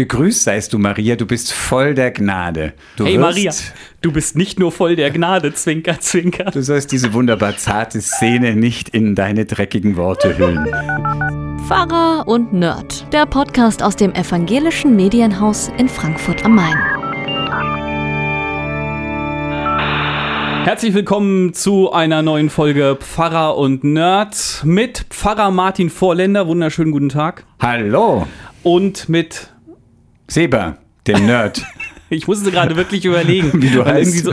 Gegrüßt seist du, Maria, du bist voll der Gnade. Du hey Maria, du bist nicht nur voll der Gnade, Zwinker, Zwinker. Du sollst diese wunderbar zarte Szene nicht in deine dreckigen Worte hüllen. Pfarrer und Nerd, der Podcast aus dem evangelischen Medienhaus in Frankfurt am Main. Herzlich willkommen zu einer neuen Folge Pfarrer und Nerd mit Pfarrer Martin Vorländer. Wunderschönen guten Tag. Hallo, Und mit, Seba, dem Nerd. Ich musste gerade wirklich überlegen. Wie du heißt. So,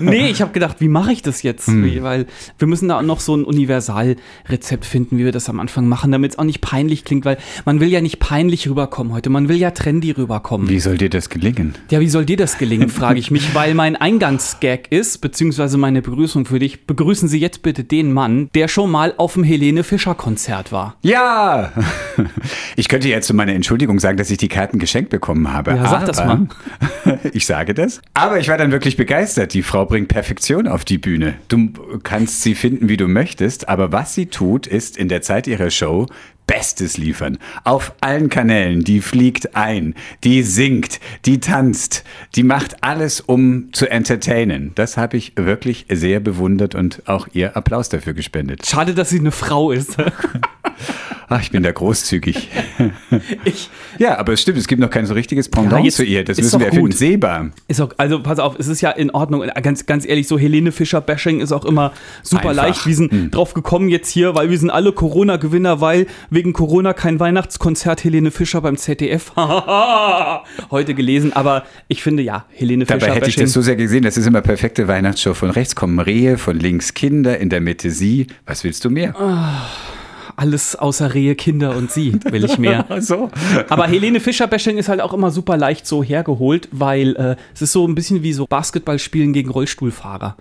nee, ich habe gedacht, wie mache ich das jetzt? Hm. Wie, weil wir müssen da noch so ein Universalrezept finden, wie wir das am Anfang machen, damit es auch nicht peinlich klingt, weil man will ja nicht peinlich rüberkommen heute, man will ja trendy rüberkommen. Wie soll dir das gelingen? Ja, wie soll dir das gelingen, frage ich mich, weil mein Eingangsgag ist, beziehungsweise meine Begrüßung für dich. Begrüßen Sie jetzt bitte den Mann, der schon mal auf dem Helene Fischer Konzert war. Ja! Ich könnte jetzt zu meiner Entschuldigung sagen, dass ich die Karten geschenkt bekommen habe. Ja, sag das mal. Ich sage das. Aber ich war dann wirklich begeistert. Die Frau bringt Perfektion auf die Bühne. Du kannst sie finden, wie du möchtest, aber was sie tut, ist in der Zeit ihrer Show Bestes liefern. Auf allen Kanälen. Die fliegt ein, die singt, die tanzt, die macht alles, um zu entertainen. Das habe ich wirklich sehr bewundert und auch ihr Applaus dafür gespendet. Schade, dass sie eine Frau ist. Ach, ich bin da großzügig. Ich, Ja, aber es stimmt, es gibt noch kein so richtiges Pendant Ja, zu ihr. Das ist müssen wir erfinden. gut. Sehbar. ist auch, also pass auf, es ist ja in Ordnung. Ganz, ganz ehrlich, so Helene Fischer-Bashing ist auch immer super Einfach. leicht. Wir sind drauf gekommen jetzt hier, weil wir sind alle Corona-Gewinner, weil wegen Corona kein Weihnachtskonzert Helene Fischer beim ZDF. Heute gelesen, aber ich finde ja, Helene Dabei hätte ich das so sehr gesehen. Das ist immer perfekte Weihnachtsshow. Von rechts kommen Rehe, von links Kinder, in der Mitte sie. Was willst du mehr? Alles außer Rehe, Kinder und sie will ich mehr. so. Aber Helene Fischer-Bashing ist halt auch immer super leicht so hergeholt, weil äh, es ist so ein bisschen wie so Basketballspielen gegen Rollstuhlfahrer.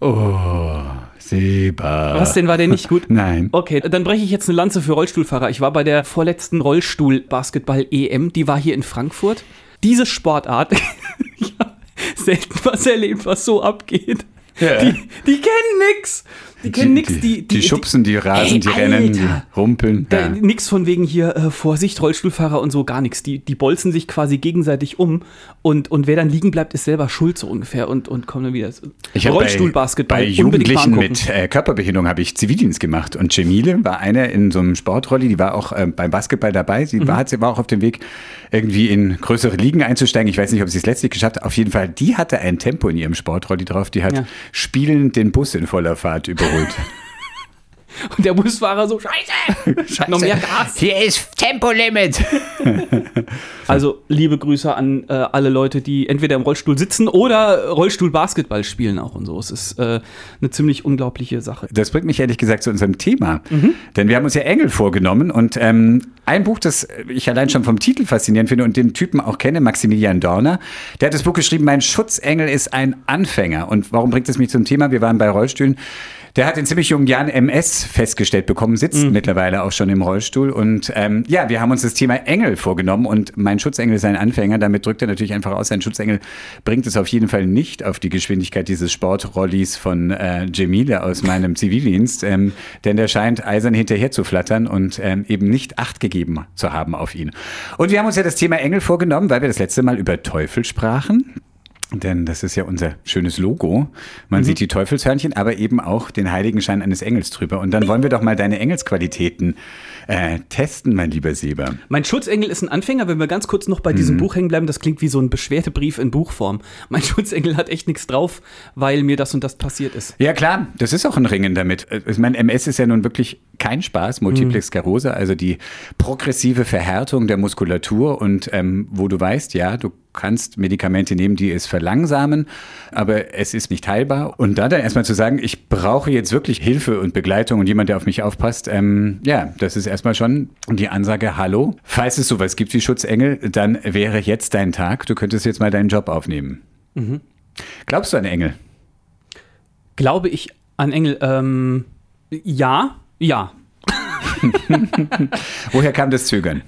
Oh, Sehbar. Was denn, war der nicht gut? Nein. Okay, dann breche ich jetzt eine Lanze für Rollstuhlfahrer. Ich war bei der vorletzten Rollstuhl-Basketball-EM, die war hier in Frankfurt. Diese Sportart, ich habe selten was erlebt, was so abgeht. Ja. Die, die kennen nix. Die kennen nix. Die, die, schubsen, die rasen, Ey, die rennen, die Alter. rumpeln. Da, Ja. Nix von wegen hier, äh, Vorsicht, Rollstuhlfahrer und so, gar nichts. Die, die bolzen sich quasi gegenseitig um und, und wer dann liegen bleibt, ist selber schuld so ungefähr und, und kommt dann wieder. Ich Rollstuhlbasketball. Bei, bei Jugendlichen mit äh, Körperbehinderung habe ich Zivildienst gemacht. Und Cemile war eine in so einem Sportrolli, die war auch äh, beim Basketball dabei. Sie Mhm. war, sie war auch auf dem Weg, irgendwie in größere Ligen einzusteigen. Ich weiß nicht, ob sie es letztlich geschafft hat. Auf jeden Fall, die hatte ein Tempo in ihrem Sportrolli drauf. Die hat Ja. spielend den Bus in voller Fahrt überholt. Und der Busfahrer so, scheiße, noch mehr Gas. Hier ist Tempolimit. Also liebe Grüße an äh, alle Leute, die entweder im Rollstuhl sitzen oder Rollstuhl-Basketball spielen auch und so. Es ist äh, eine ziemlich unglaubliche Sache. Das bringt mich ehrlich gesagt zu unserem Thema. Mhm. Denn wir haben uns ja Engel vorgenommen und ähm, ein Buch, das ich allein schon vom Titel faszinierend finde und den Typen auch kenne, Maximilian Dorner, der hat das Buch geschrieben, Mein Schutzengel ist ein Anfänger. Und warum bringt es mich zum Thema? Wir waren bei Rollstühlen. Der hat in ziemlich jungen Jahren MS festgestellt bekommen, sitzt Mhm. mittlerweile auch schon im Rollstuhl. Und ähm, ja, wir haben uns das Thema Engel vorgenommen und mein Schutzengel ist ein Anfänger. Damit drückt er natürlich einfach aus, sein Schutzengel bringt es auf jeden Fall nicht auf die Geschwindigkeit dieses Sportrollis von äh, Jemile aus meinem Zivildienst, ähm, denn der scheint eisern hinterher zu flattern und ähm, eben nicht Acht gegeben zu haben auf ihn. Und wir haben uns ja das Thema Engel vorgenommen, weil wir das letzte Mal über Teufel sprachen. Denn das ist ja unser schönes Logo. Man sieht die Teufelshörnchen, aber eben auch den Heiligenschein eines Engels drüber. Und dann wollen wir doch mal deine Engelsqualitäten äh, testen, mein lieber Seber. Mein Schutzengel ist ein Anfänger, wenn wir ganz kurz noch bei diesem Mhm. Buch hängen bleiben, das klingt wie so ein Beschwerdebrief in Buchform. Mein Schutzengel hat echt nichts drauf, weil mir das und das passiert ist. Ja klar, das ist auch ein Ringen damit. Äh, Ich meine, MS ist ja nun wirklich kein Spaß, Multiple Sklerose, also die progressive Verhärtung der Muskulatur und ähm, wo du weißt, ja, du kannst Medikamente nehmen, die es verlangsamen, aber es ist nicht heilbar. Und da dann erstmal zu sagen, ich brauche jetzt wirklich Hilfe und Begleitung und jemand, der auf mich aufpasst, ähm, ja, das ist erstmal schon die Ansage, hallo, falls es sowas gibt wie Schutzengel, dann wäre jetzt dein Tag, du könntest jetzt mal deinen Job aufnehmen. Glaubst du an Engel? Glaube ich an Engel? Ähm, ja, ja. Woher kam das Zögern?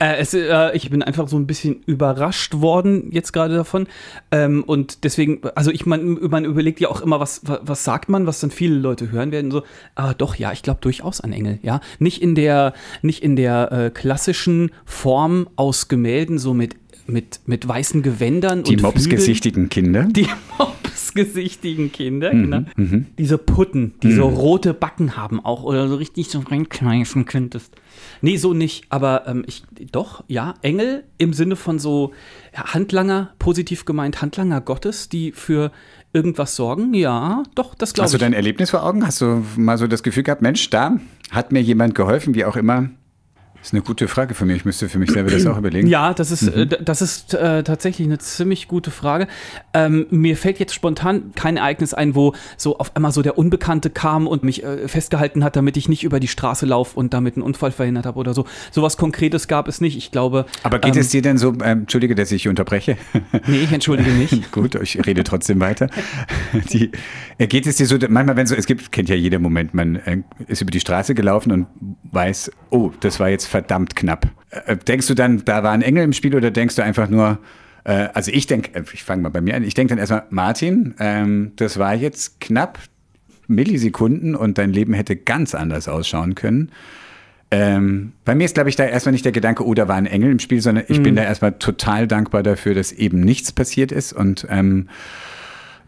Äh, es, äh, ich bin einfach so ein bisschen überrascht worden jetzt gerade davon. Ähm, und deswegen, also ich man, man überlegt ja auch immer, was, was, was sagt man, was dann viele Leute hören werden. So, aber doch, ja, ich glaube durchaus an Engel, ja. Nicht in der, nicht in der äh, klassischen Form aus Gemälden, so mit mit, mit weißen Gewändern Die und mopsgesichtigen Kinder. Die mopsgesichtigen Kinder, Mhm, genau. Diese Putten, die so rote Backen haben auch oder so richtig so reinkneifen könntest. Nee, so nicht, aber ähm, ich, doch, ja, Engel im Sinne von so ja, Handlanger, positiv gemeint Handlanger Gottes, die für irgendwas sorgen, ja, doch, das glaube Hast du ich. dein Erlebnis vor Augen? Hast du mal so das Gefühl gehabt, Mensch, da hat mir jemand geholfen, wie auch immer? Das ist eine gute Frage von mir. Ich müsste für mich selber das auch überlegen. Ja, das ist, äh, d- das ist äh, tatsächlich eine ziemlich gute Frage. Ähm, mir fällt jetzt spontan kein Ereignis ein, wo so auf einmal so der Unbekannte kam und mich äh, festgehalten hat, damit ich nicht über die Straße laufe und damit einen Unfall verhindert habe oder so. Sowas Konkretes gab es nicht. Ich glaube. Aber geht ähm, es dir denn so, ähm, entschuldige, dass ich unterbreche. Nee, ich entschuldige mich. Gut, ich rede trotzdem weiter. Die, äh, geht es dir so, manchmal, wenn so, es gibt, kennt ja jeder Moment, man äh, ist über die Straße gelaufen und weiß, oh, das war jetzt verdammt knapp. Äh, denkst du dann, da war ein Engel im Spiel oder denkst du einfach nur, äh, also ich denke, ich fange mal bei mir an, ich denke dann erstmal, Martin, ähm, das war jetzt knapp Millisekunden und dein Leben hätte ganz anders ausschauen können. Ähm, bei mir ist, glaube ich, da erstmal nicht der Gedanke, oh, da war ein Engel im Spiel, sondern ich bin da erstmal total dankbar dafür, dass eben nichts passiert ist und ähm,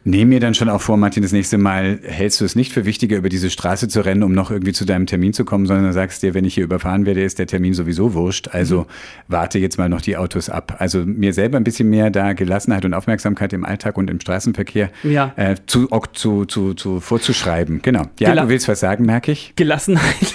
nehme mir dann schon auch vor, Martin, das nächste Mal hältst du es nicht für wichtiger, über diese Straße zu rennen, um noch irgendwie zu deinem Termin zu kommen, sondern sagst dir, wenn ich hier überfahren werde, ist der Termin sowieso wurscht. Also warte jetzt mal noch die Autos ab. Also mir selber ein bisschen mehr da Gelassenheit und Aufmerksamkeit im Alltag und im Straßenverkehr Ja. äh, zu, zu, zu, zu vorzuschreiben. Genau. Ja, Gela- du willst was sagen, merke ich. Gelassenheit.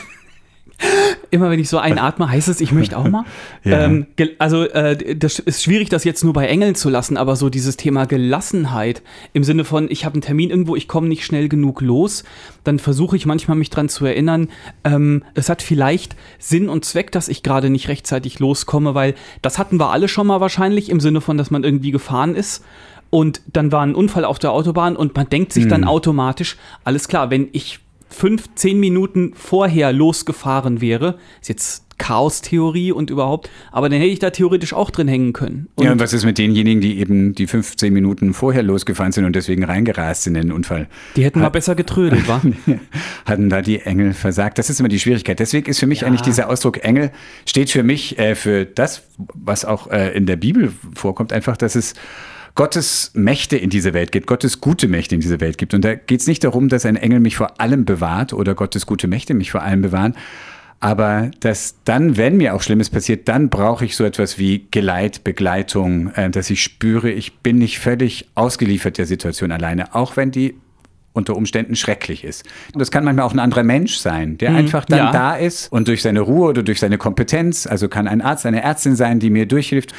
Immer wenn ich so einatme, heißt es, ich möchte auch mal. Ja. ähm, also äh, das ist schwierig, das jetzt nur bei Engeln zu lassen, aber so dieses Thema Gelassenheit im Sinne von, ich habe einen Termin irgendwo, ich komme nicht schnell genug los, dann versuche ich manchmal mich dran zu erinnern, ähm, es hat vielleicht Sinn und Zweck, dass ich gerade nicht rechtzeitig loskomme, weil das hatten wir alle schon mal wahrscheinlich im Sinne von, dass man irgendwie gefahren ist. Und dann war ein Unfall auf der Autobahn und man denkt sich dann automatisch, alles klar, wenn ich fünf, zehn Minuten vorher losgefahren wäre, ist jetzt Chaos-Theorie und überhaupt, aber dann hätte ich da theoretisch auch drin hängen können. Und ja, und was ist mit denjenigen, die eben die 15 Minuten vorher losgefahren sind und deswegen reingerast sind in den Unfall? die hätten mal besser getrödelt, wa? Hatten da die Engel versagt? Das ist immer die Schwierigkeit. Deswegen ist für mich eigentlich dieser Ausdruck Engel, steht für mich äh, für das, was auch äh, in der Bibel vorkommt, einfach, dass es Gottes Mächte in diese Welt gibt, Gottes gute Mächte in diese Welt gibt. Und da geht es nicht darum, dass ein Engel mich vor allem bewahrt oder Gottes gute Mächte mich vor allem bewahren, aber dass dann, wenn mir auch Schlimmes passiert, dann brauche ich so etwas wie Geleit, Begleitung, äh, dass ich spüre, ich bin nicht völlig ausgeliefert der Situation alleine, auch wenn die unter Umständen schrecklich ist. Und das kann manchmal auch ein anderer Mensch sein, der einfach dann ja. da ist und durch seine Ruhe oder durch seine Kompetenz, also kann ein Arzt, eine Ärztin sein, die mir durchhilft.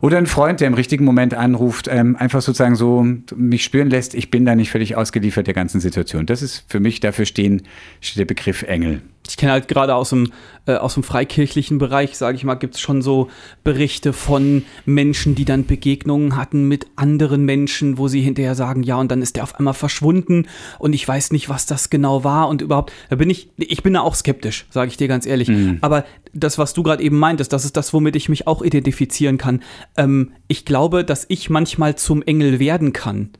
Oder ein Freund, der im richtigen Moment anruft, ähm, einfach sozusagen so mich spüren lässt, ich bin da nicht völlig ausgeliefert der ganzen Situation. Das ist für mich, dafür stehen, steht der Begriff Engel. Ich kenne halt gerade aus dem, äh, aus dem freikirchlichen Bereich, sage ich mal, gibt es schon so Berichte von Menschen, die dann Begegnungen hatten mit anderen Menschen, wo sie hinterher sagen, ja, und dann ist der auf einmal verschwunden und ich weiß nicht, was das genau war und überhaupt, da bin ich, ich bin da auch skeptisch, sage ich dir ganz ehrlich. Aber das, was du gerade eben meintest, das ist das, womit ich mich auch identifizieren kann. Ähm, ich glaube, dass ich manchmal zum Engel werden kann,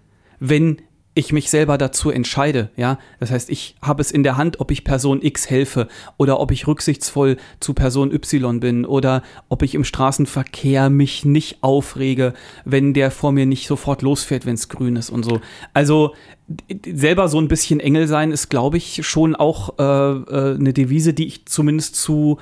wenn ich mich selber dazu entscheide, ja. Das heißt, ich habe es in der Hand, ob ich Person X helfe oder ob ich rücksichtsvoll zu Person Y bin oder ob ich im Straßenverkehr mich nicht aufrege, wenn der vor mir nicht sofort losfährt, wenn es grün ist und so. Also selber so ein bisschen Engel sein ist, glaube ich, schon auch äh, äh, eine Devise, die ich zumindest zu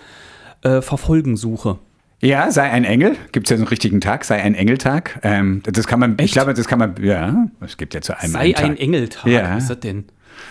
äh, verfolgen suche. Ja, sei ein Engel. Gibt es ja so einen richtigen Tag, sei ein Engeltag. Ähm, das kann man, ich Echt? glaube, das kann man, ja, es gibt ja zu einem Sei einen ein Tag. Engeltag. Ja. Was ist das denn?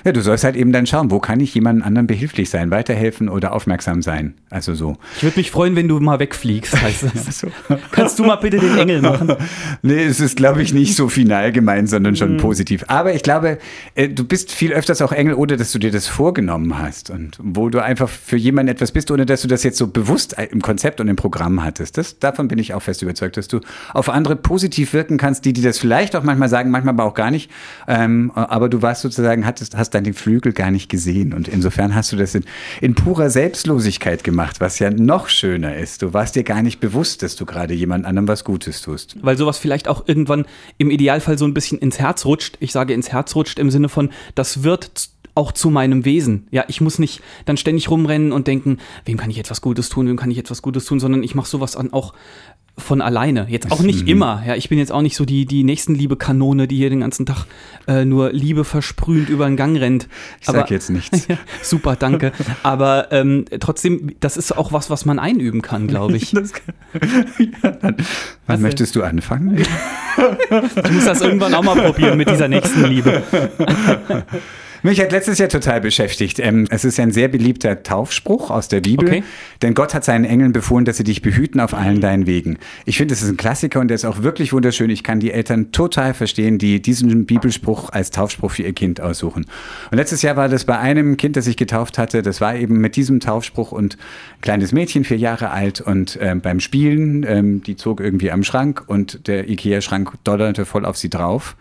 Ja, du sollst halt eben dann schauen, wo kann ich jemandem anderen behilflich sein, weiterhelfen oder aufmerksam sein. Also so. Ich würde mich freuen, wenn du mal wegfliegst, heißt das. so. Kannst du mal bitte den Engel machen? Nee, es ist, glaube ich, nicht so final gemeint, sondern Mhm. schon positiv. Aber ich glaube, äh, du bist viel öfters auch Engel, ohne dass du dir das vorgenommen hast. Und wo du einfach für jemanden etwas bist, ohne dass du das jetzt so bewusst im Konzept und im Programm hattest. Das, davon bin ich auch fest überzeugt, dass du auf andere positiv wirken kannst, die, die das vielleicht auch manchmal sagen, manchmal aber auch gar nicht. Ähm, aber du warst sozusagen, hattest, hast deine Flügel gar nicht gesehen. Und insofern hast du das in, in purer Selbstlosigkeit gemacht, was ja noch schöner ist. Du warst dir gar nicht bewusst, dass du gerade jemand anderem was Gutes tust. Weil sowas vielleicht auch irgendwann im Idealfall so ein bisschen ins Herz rutscht. Ich sage ins Herz rutscht im Sinne von, das wird auch zu meinem Wesen. Ja, ich muss nicht dann ständig rumrennen und denken, wem kann ich etwas Gutes tun, wem kann ich etwas Gutes tun, sondern ich mache sowas an auch von alleine. Jetzt auch nicht immer. Ja, ich bin jetzt auch nicht so die, die Nächstenliebe-Kanone, die hier den ganzen Tag äh, nur Liebe versprühend über den Gang rennt. Ich sag jetzt nichts. super, danke. Aber ähm, trotzdem, das ist auch was, was man einüben kann, glaube ich. Kann, ja, dann, wann möchtest du anfangen? ich muss das irgendwann auch mal probieren mit dieser Nächstenliebe. Mich hat letztes Jahr total beschäftigt. Ähm, es ist ein sehr beliebter Taufspruch aus der Bibel. Okay. Denn Gott hat seinen Engeln befohlen, dass sie dich behüten auf allen deinen Wegen. Ich finde, es ist ein Klassiker und der ist auch wirklich wunderschön. Ich kann die Eltern total verstehen, die diesen Bibelspruch als Taufspruch für ihr Kind aussuchen. Und letztes Jahr war das bei einem Kind, das ich getauft hatte. Das war eben mit diesem Taufspruch und ein kleines Mädchen, vier Jahre alt und ähm, beim Spielen, ähm, die zog irgendwie am Schrank und der Ikea-Schrank donnerte voll auf sie drauf.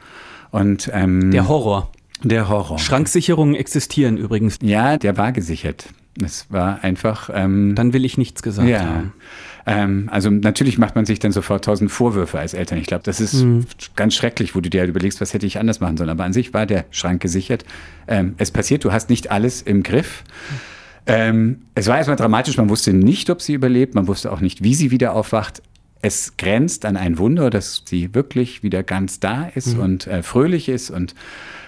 Und, ähm, der Horror. Der Horror. Schranksicherungen existieren übrigens. Ja, der war gesichert. Es war einfach. Ähm, dann will ich nichts gesagt ja. haben. Ähm, also natürlich macht man sich dann sofort tausend Vorwürfe als Eltern. Ich glaube, das ist mhm. ganz schrecklich, wo du dir halt überlegst, was hätte ich anders machen sollen. Aber an sich war der Schrank gesichert. Ähm, es passiert, du hast nicht alles im Griff. Ähm, es war erstmal dramatisch, man wusste nicht, ob sie überlebt, man wusste auch nicht, wie sie wieder aufwacht. Es grenzt an ein Wunder, dass sie wirklich wieder ganz da ist mhm. und äh, fröhlich ist und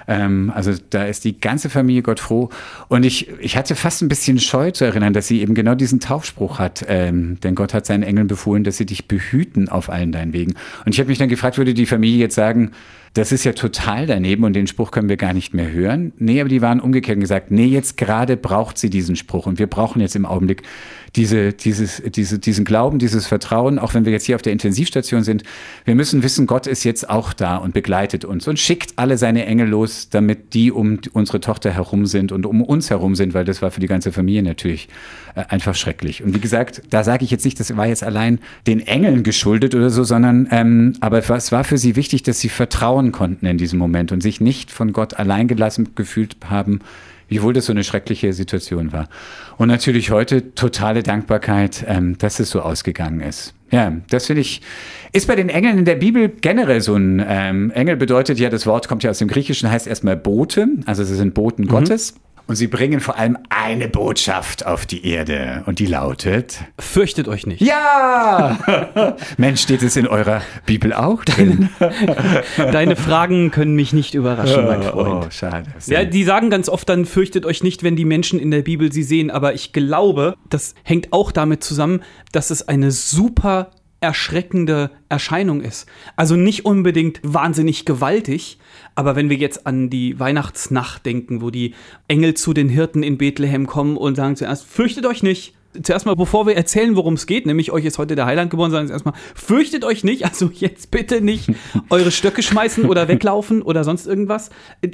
ähm, also da ist die ganze Familie Gott froh. Und ich, ich hatte fast ein bisschen Scheu zu erinnern, dass sie eben genau diesen Taufspruch hat. Ähm, denn Gott hat seinen Engeln befohlen, dass sie dich behüten auf allen deinen Wegen. Und ich habe mich dann gefragt, würde die Familie jetzt sagen, das ist ja total daneben und den Spruch können wir gar nicht mehr hören. Nee, aber die waren umgekehrt und gesagt, nee, jetzt gerade braucht sie diesen Spruch und wir brauchen jetzt im Augenblick diese, dieses, diese, diesen Glauben, dieses Vertrauen, auch wenn wir jetzt hier auf der Intensivstation sind. Wir müssen wissen, Gott ist jetzt auch da und begleitet uns und schickt alle seine Engel los, damit die um unsere Tochter herum sind und um uns herum sind, weil das war für die ganze Familie natürlich äh, einfach schrecklich. Und wie gesagt, da sage ich jetzt nicht, das war jetzt allein den Engeln geschuldet oder so, sondern ähm, aber es war für sie wichtig, dass sie vertrauen konnten in diesem Moment und sich nicht von Gott alleingelassen gefühlt haben, wiewohl das so eine schreckliche Situation war. Und natürlich heute totale Dankbarkeit, ähm, dass es so ausgegangen ist. Ja, das finde ich, ist bei den Engeln in der Bibel generell so ein ähm, Engel bedeutet ja, das Wort kommt ja aus dem Griechischen, heißt erstmal Bote, also sie sind Boten mhm. Gottes. Und sie bringen vor allem eine Botschaft auf die Erde. Und die lautet: Fürchtet euch nicht. Ja! Mensch, steht es in eurer Bibel auch drin? Deine, deine Fragen können mich nicht überraschen, mein oh, Freund. Oh, schade. Ja, die sagen ganz oft dann: Fürchtet euch nicht, wenn die Menschen in der Bibel sie sehen. Aber ich glaube, das hängt auch damit zusammen, dass es eine super erschreckende Erscheinung ist. Also nicht unbedingt wahnsinnig gewaltig, aber wenn wir jetzt an die Weihnachtsnacht denken, wo die Engel zu den Hirten in Bethlehem kommen und sagen zuerst, fürchtet euch nicht, zuerst mal, bevor wir erzählen, worum es geht, nämlich euch ist heute der Heiland geboren, sagen Sie erstmal, fürchtet euch nicht, also jetzt bitte nicht eure Stöcke schmeißen oder weglaufen oder sonst irgendwas.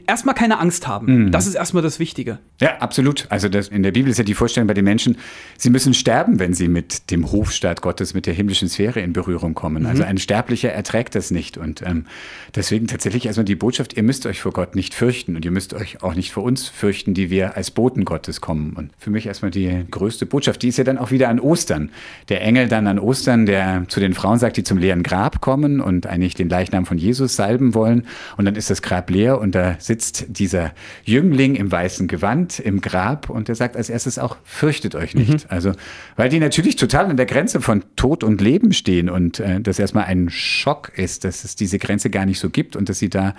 Erstmal keine Angst haben. Mhm. Das ist erstmal das Wichtige. Ja, absolut. Also das, in der Bibel ist ja die Vorstellung bei den Menschen, sie müssen sterben, wenn sie mit dem Hofstaat Gottes, mit der himmlischen Sphäre in Berührung kommen. Mhm. Also ein Sterblicher erträgt das nicht. Und ähm, deswegen tatsächlich erstmal die Botschaft, ihr müsst euch vor Gott nicht fürchten und ihr müsst euch auch nicht vor uns fürchten, die wir als Boten Gottes kommen. Und für mich erstmal die größte Botschaft, die ist ja dann auch wieder an Ostern. Der Engel dann an Ostern, der zu den Frauen sagt, die zum leeren Grab kommen und eigentlich den Leichnam von Jesus salben wollen. Und dann ist das Grab leer und da sitzt dieser Jüngling im weißen Gewand im Grab und der sagt als erstes auch, fürchtet euch nicht. Mhm. Also, weil die natürlich total an der Grenze von Tod und Leben stehen und äh, das erstmal ein Schock ist, dass es diese Grenze gar nicht so gibt und dass sie da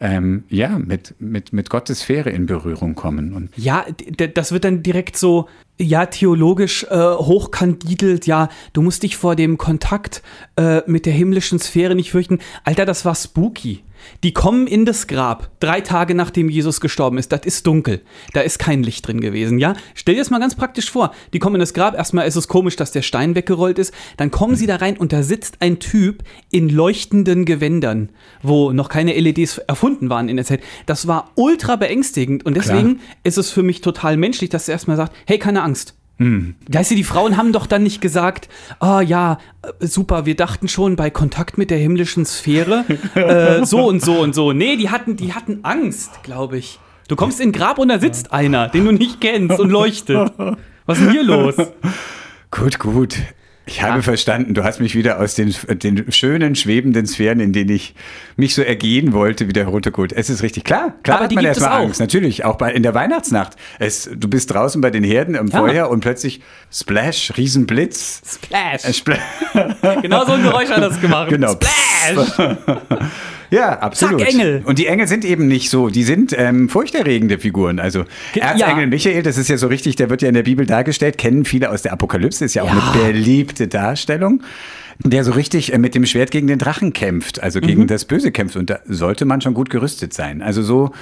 ähm, ja, mit, mit, mit Gottes Sphäre in Berührung kommen. Und ja, das wird dann direkt so, ja, theologisch äh, hochkandidelt, ja, du musst dich vor dem Kontakt äh, mit der himmlischen Sphäre nicht fürchten. Alter, das war spooky. Die kommen in das Grab, drei Tage nachdem Jesus gestorben ist. Das ist dunkel. Da ist kein Licht drin gewesen, ja? Stell dir das mal ganz praktisch vor. Die kommen in das Grab. Erstmal ist es komisch, dass der Stein weggerollt ist. Dann kommen sie da rein und da sitzt ein Typ in leuchtenden Gewändern, wo noch keine LEDs erfunden waren in der Zeit. Das war ultra beängstigend und deswegen Klar. ist es für mich total menschlich, dass er erstmal sagt: Hey, keine Angst. Hm. Weißt du, die Frauen haben doch dann nicht gesagt, ah oh, ja, äh, super, wir dachten schon bei Kontakt mit der himmlischen Sphäre äh, so und so und so. Nee, die hatten, die hatten Angst, glaube ich. Du kommst in ein Grab und da sitzt einer, den du nicht kennst und leuchtet. Was ist denn hier los? Gut, gut. Ich habe verstanden, du hast mich wieder aus den, den schönen, schwebenden Sphären, in denen ich mich so ergehen wollte, wieder runtergeholt. Es ist richtig klar. Klar Aber hat die man erstmal. Angst. Natürlich, auch bei, in der Weihnachtsnacht. Es, du bist draußen bei den Herden im Ja. Feuer und plötzlich Splash, Riesenblitz. Splash. Äh, Spl Genau so ein Geräusch hat das gemacht. Genau. Splash. Ja, absolut. Zack, Engel. Und die Engel sind eben nicht so, die sind ähm, furchterregende Figuren. Also Ge- Erzengel ja. Michael, das ist ja so richtig, der wird ja in der Bibel dargestellt, kennen viele aus der Apokalypse, ist ja auch Ja. eine beliebte Darstellung. Der so richtig äh, mit dem Schwert gegen den Drachen kämpft, also gegen Mhm. das Böse kämpft. Und da sollte man schon gut gerüstet sein. Also so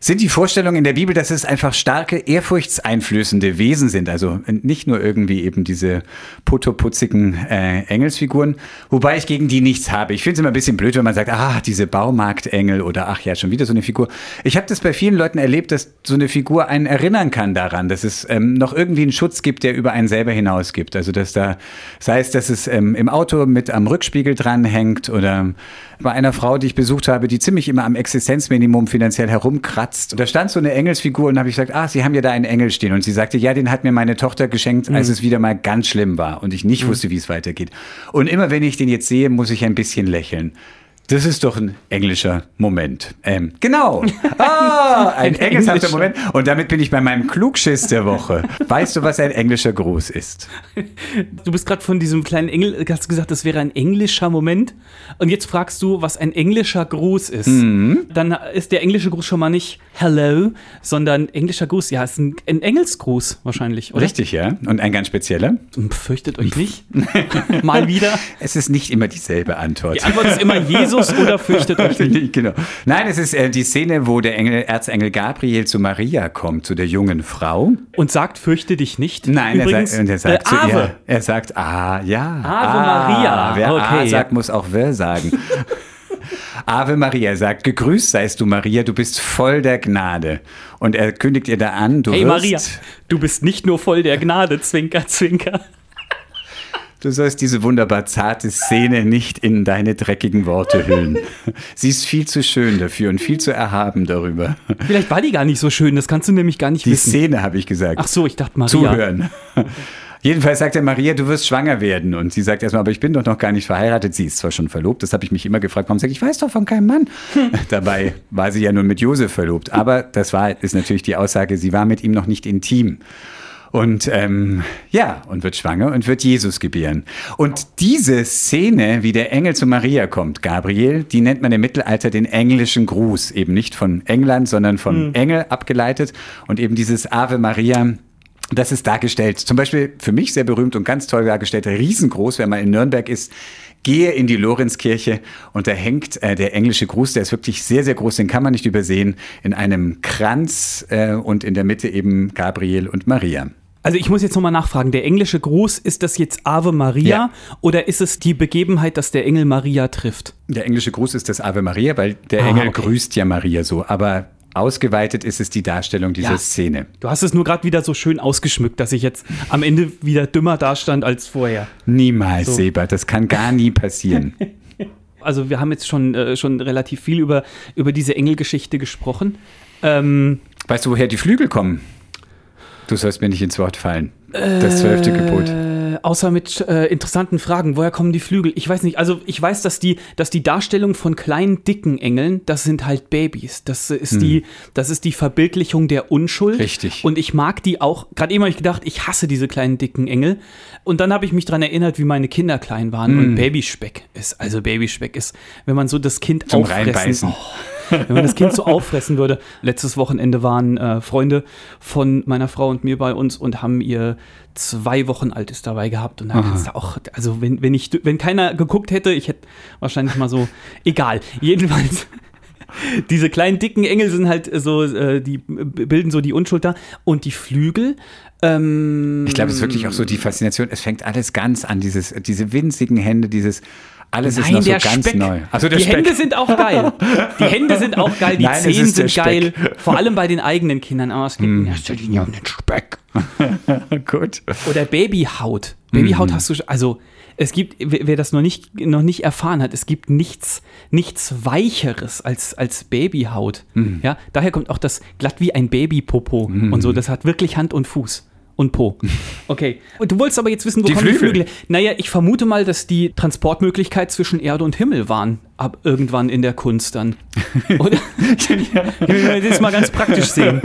sind die Vorstellungen in der Bibel, dass es einfach starke, ehrfurchtseinflößende Wesen sind. Also nicht nur irgendwie eben diese puttoputzigen äh, Engelsfiguren, wobei ich gegen die nichts habe. Ich finde es immer ein bisschen blöd, wenn man sagt, ah, diese Baumarktengel oder ach ja, schon wieder so eine Figur. Ich habe das bei vielen Leuten erlebt, dass so eine Figur einen erinnern kann daran, dass es ähm, noch irgendwie einen Schutz gibt, der über einen selber hinausgibt. Also dass da, sei es, dass es ähm, im Auto mit am Rückspiegel dranhängt oder bei einer Frau, die ich besucht habe, die ziemlich immer am Existenzminimum finanziell herumkratzt. Und da stand so eine Engelsfigur und habe ich gesagt, ah, Sie haben ja da einen Engel stehen. Und sie sagte, ja, den hat mir meine Tochter geschenkt, als es wieder mal ganz schlimm war und ich nicht wusste, wie es weitergeht. Und immer wenn ich den jetzt sehe, muss ich ein bisschen lächeln. Das ist doch ein englischer Moment. Ähm, genau. Ah, ein, Ein engelshafter englischer. Moment. Und damit bin ich bei meinem Klugschiss der Woche. Weißt du, was ein englischer Gruß ist? Du bist gerade von diesem kleinen Engel, hast gesagt, das wäre ein englischer Moment. Und jetzt fragst du, was ein englischer Gruß ist. Mhm. Dann ist der englische Gruß schon mal nicht Hello, sondern englischer Gruß. Ja, ist ein, ein Engelsgruß wahrscheinlich, oder? Richtig, ja. Und ein ganz spezieller. Fürchtet euch nicht. mal wieder. Es ist nicht immer dieselbe Antwort. Die Antwort ist immer Jesus oder fürchtet euch nicht. genau. Nein, es ist äh, die Szene, wo der Engel, Erzengel Gabriel zu Maria kommt, zu der jungen Frau. Und sagt, fürchte dich nicht. Nein, Übrigens, er, sagt, und er sagt äh, zu ihr, er sagt, ah, ja. Ave ah, Maria. Wer Okay, sagt, ja. muss auch wer sagen. Ave Maria er sagt, gegrüßt seist du Maria, du bist voll der Gnade. Und er kündigt ihr da an, du Hey wirst, Maria, du bist nicht nur voll der Gnade, Zwinker, Zwinker. Du sollst diese wunderbar zarte Szene nicht in deine dreckigen Worte hüllen. Sie ist viel zu schön dafür und viel zu erhaben darüber. Vielleicht war die gar nicht so schön, das kannst du nämlich gar nicht Die wissen. Szene habe ich gesagt. Ach so, ich dachte Maria. zuhören. Jedenfalls sagt er Maria, du wirst schwanger werden. Und sie sagt erstmal, aber ich bin doch noch gar nicht verheiratet. Sie ist zwar schon verlobt, das habe ich mich immer gefragt. Warum sagt ich weiß doch von keinem Mann. Dabei war sie ja nun mit Josef verlobt. Aber das war, ist natürlich die Aussage, sie war mit ihm noch nicht intim. Und ähm, ja, und wird schwanger und wird Jesus gebären. Und diese Szene, wie der Engel zu Maria kommt, Gabriel, die nennt man im Mittelalter den englischen Gruß. Eben nicht von England, sondern von Engel abgeleitet. Und eben dieses Ave Maria, das ist dargestellt, zum Beispiel für mich sehr berühmt und ganz toll dargestellt, riesengroß, wenn man in Nürnberg ist. Gehe in die Lorenzkirche und da hängt äh, der englische Gruß, der ist wirklich sehr, sehr groß, den kann man nicht übersehen, in einem Kranz äh, und in der Mitte eben Gabriel und Maria. Also ich muss jetzt nochmal nachfragen, der englische Gruß, ist das jetzt Ave Maria Ja. oder ist es die Begebenheit, dass der Engel Maria trifft? Der englische Gruß ist das Ave Maria, weil der Ah, Engel okay. grüßt ja Maria so, aber ausgeweitet ist es die Darstellung dieser Ja. Szene. Du hast es nur gerade wieder so schön ausgeschmückt, dass ich jetzt am Ende wieder dümmer dastand als vorher. Niemals, So. Seba, das kann gar nie passieren. Also wir haben jetzt schon, äh, schon relativ viel über, über diese Engelgeschichte gesprochen. Ähm, weißt du, woher die Flügel kommen? Du sollst mir nicht ins Wort fallen. Das zwölfte Gebot. Äh, außer mit äh, interessanten Fragen. Woher kommen die Flügel? Ich weiß nicht. Also ich weiß, dass die, dass die Darstellung von kleinen, dicken Engeln, das sind halt Babys. Das ist die, das ist die Verbildlichung der Unschuld. Hm. Richtig. Und ich mag die auch. Gerade eben habe ich gedacht, ich hasse diese kleinen, dicken Engel. Und dann habe ich mich daran erinnert, wie meine Kinder klein waren. Hm. Und Babyspeck ist, also Babyspeck ist, wenn man so das Kind Zum auffressen. Reinbeißen. Oh, wenn man das Kind so auffressen würde. Letztes Wochenende waren äh, Freunde von meiner Frau und mir bei uns und haben ihr zwei Wochen altes dabei gehabt. Und da kannst du auch, also wenn, wenn ich, wenn keiner geguckt hätte, ich hätte wahrscheinlich mal so, egal. Jedenfalls. Diese kleinen dicken Engel sind halt so, äh, die bilden so die Unschuld da. Und die Flügel, ähm, Ich glaube, es ist wirklich auch so die Faszination. Es fängt alles ganz an, dieses, diese winzigen Hände, dieses alles ist Nein, noch so ganz Speck. neu. Also die Speck. Hände sind auch geil. Die Hände sind auch geil, die Nein, Zehen ist sind geil. Hm. Vor allem bei den eigenen Kindern. Aber es geht in erster Linie um den Speck. Gut. Oder Babyhaut. Babyhaut hast du, sch- also es gibt, wer das noch nicht, noch nicht erfahren hat, es gibt nichts, nichts Weicheres als, als Babyhaut. Mhm. Ja, daher kommt auch das glatt wie ein Babypopo und so. Das hat wirklich Hand und Fuß. Und Po. Okay. Und du wolltest aber jetzt wissen, wo Die kommen die Flügel. Flügel? Naja, ich vermute mal, dass die Transportmöglichkeit zwischen Erde und Himmel waren. Ab irgendwann in der Kunst dann. Oder? Wir das mal ganz praktisch sehen.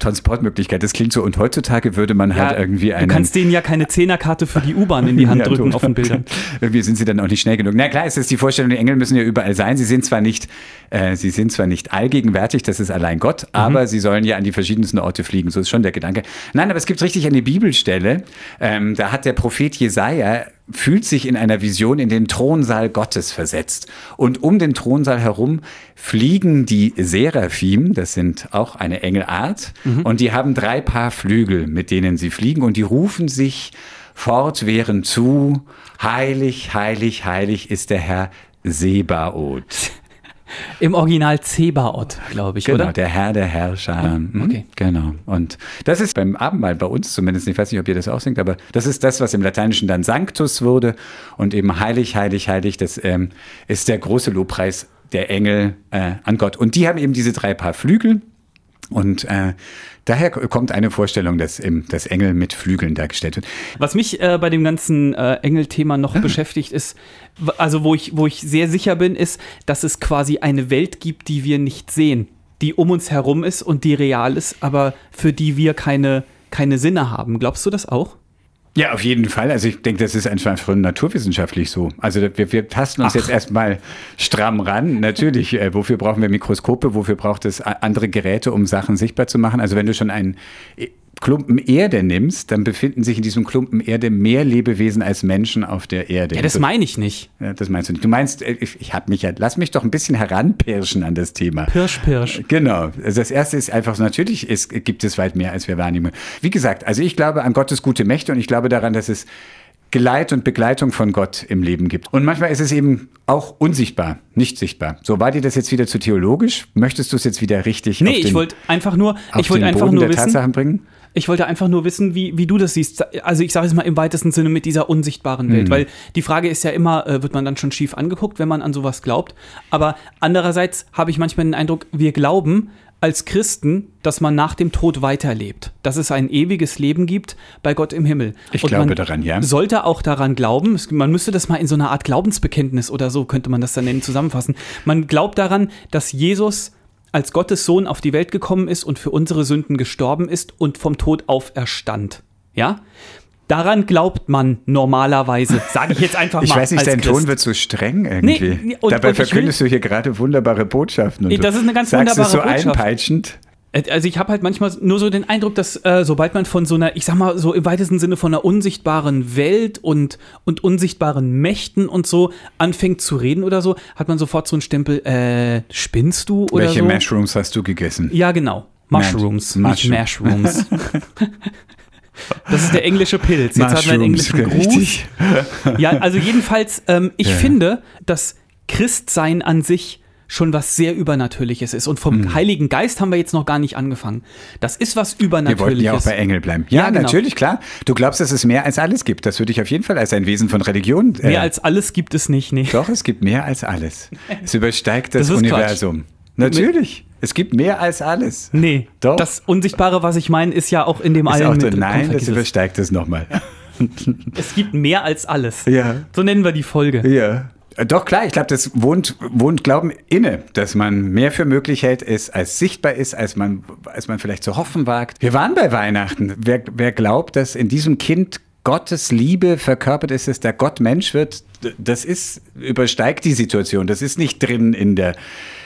Transportmöglichkeit, das klingt so. Und heutzutage würde man halt irgendwie du einen. kannst denen ja keine Zehnerkarte für die U-Bahn in die Hand Ja, drücken du- auf den Bildern. Irgendwie sind sie dann auch nicht schnell genug. Na klar, es ist die Vorstellung, die Engel müssen ja überall sein. Sie sind zwar nicht, äh, sie sind zwar nicht allgegenwärtig, das ist allein Gott, Mhm. aber sie sollen ja an die verschiedensten Orte fliegen. So ist schon der Gedanke. Nein, aber es gibt richtig eine Bibelstelle. Ähm, da hat der Prophet Jesaja fühlt sich in einer Vision in den Thronsaal Gottes versetzt. Und um den Thronsaal herum fliegen die Seraphim, das sind auch eine Engelart, und die haben drei Paar Flügel, mit denen sie fliegen und die rufen sich fortwährend zu, heilig, heilig, heilig ist der Herr Sebaoth. Im Original Zebaoth, glaube ich, Genau, oder? der Herr der Herrscher. Mhm, okay. Genau. Und das ist beim Abendmahl bei uns zumindest, ich weiß nicht, ob ihr das auch singt, aber das ist das, was im Lateinischen dann Sanctus wurde und eben heilig, heilig, heilig, das ähm, ist der große Lobpreis der Engel äh, an Gott. Und die haben eben diese drei Paar Flügel und äh, daher kommt eine Vorstellung, dass, dass Engel mit Flügeln dargestellt wird. Was mich äh, bei dem ganzen äh, Engel-Thema noch beschäftigt ist, also wo ich, wo ich sehr sicher bin, ist, dass es quasi eine Welt gibt, die wir nicht sehen, die um uns herum ist und die real ist, aber für die wir keine, keine Sinne haben. Glaubst du das auch? Ja, auf jeden Fall. Also ich denke, das ist einfach schon naturwissenschaftlich so. Also wir, wir tasten uns Ach. jetzt erstmal stramm ran. Natürlich, äh, wofür brauchen wir Mikroskope? Wofür braucht es andere Geräte, um Sachen sichtbar zu machen? Also wenn du schon äh, Klumpen Erde nimmst, dann befinden sich in diesem Klumpen Erde mehr Lebewesen als Menschen auf der Erde. Ja, das meine ich nicht. ja, das meinst du nicht. Du meinst, äh, ich, ich habe mich ja, lass mich doch ein bisschen heranpirschen an das Thema. Pirsch, pirsch. Genau. Also das erste ist einfach so, natürlich ist, gibt es weit mehr, als wir wahrnehmen. Wie gesagt, also ich glaube an Gottes gute Mächte und ich glaube daran, dass es Geleit und Begleitung von Gott im Leben gibt. Und manchmal ist es eben auch unsichtbar, nicht sichtbar. So, war dir das jetzt wieder zu theologisch? Möchtest du es jetzt wieder richtig Nee, auf den, ich wollte einfach nur, ich wollte einfach Boden nur der wissen, Tatsachen bringen? Ich wollte einfach nur wissen, wie, wie du das siehst. Also ich sage es mal im weitesten Sinne mit dieser unsichtbaren Welt, weil die Frage ist ja immer, äh, wird man dann schon schief angeguckt, wenn man an sowas glaubt. Aber andererseits habe ich manchmal den Eindruck, wir glauben als Christen, dass man nach dem Tod weiterlebt, dass es ein ewiges Leben gibt bei Gott im Himmel. Ich Und glaube daran, ja. Sollte auch daran glauben, man müsste das mal in so einer Art Glaubensbekenntnis oder so könnte man das dann nennen, zusammenfassen. Man glaubt daran, dass Jesus als Gottes Sohn auf die Welt gekommen ist und für unsere Sünden gestorben ist und vom Tod auferstand. Ja? Daran glaubt man normalerweise, sage ich jetzt einfach Ich mal. weiß nicht, dein Christ. Ton wird so streng irgendwie. Nee, und- Dabei und ich will- verkündest du hier gerade wunderbare Botschaften. Und das ist eine ganz sagst es so wunderbare Botschaft. einpeitschend. Äh, Also ich habe halt manchmal nur so den Eindruck, dass äh, sobald man von so einer, ich sag mal so im weitesten Sinne von einer unsichtbaren Welt und, und unsichtbaren Mächten und so anfängt zu reden oder so, hat man sofort so einen Stempel, äh, spinnst du oder Welche so? Mushrooms hast du gegessen? Ja, genau. Mushrooms, Mensch, nicht Mushrooms. das ist der englische Pilz. Jetzt hat man einen englischen Gruß. richtig. Ja, also jedenfalls, ähm, ich Ja. finde, dass Christsein an sich schon was sehr Übernatürliches ist. Und vom Mhm. Heiligen Geist haben wir jetzt noch gar nicht angefangen. Das ist was Wir wollten Übernatürliches. ja auch bei Engel bleiben. Ja, Ja, genau. natürlich, klar. Du glaubst, dass es mehr als alles gibt. Das würde ich auf jeden Fall als ein Wesen von Religion. äh, Mehr als alles gibt es nicht. Nee. Doch, es gibt mehr als alles. Es übersteigt das, Das Universum. Natürlich. Es gibt mehr als alles. Nee. Doch. Das Unsichtbare, was ich meine, ist ja auch in dem Ist Allen auch mit nein, das vergiss es. übersteigt es nochmal. Es gibt mehr als alles. Ja. So nennen wir die Folge. Ja. Äh, Doch, klar, ich glaube, das wohnt, wohnt Glauben inne, dass man mehr für möglich hält, ist, als sichtbar ist, als man, als man vielleicht zu hoffen wagt. Wir waren bei Weihnachten. Wer, wer glaubt, dass in diesem Kind Gottes Liebe verkörpert ist, dass der Gott Mensch wird, das ist, übersteigt die Situation. Das ist nicht drin in der,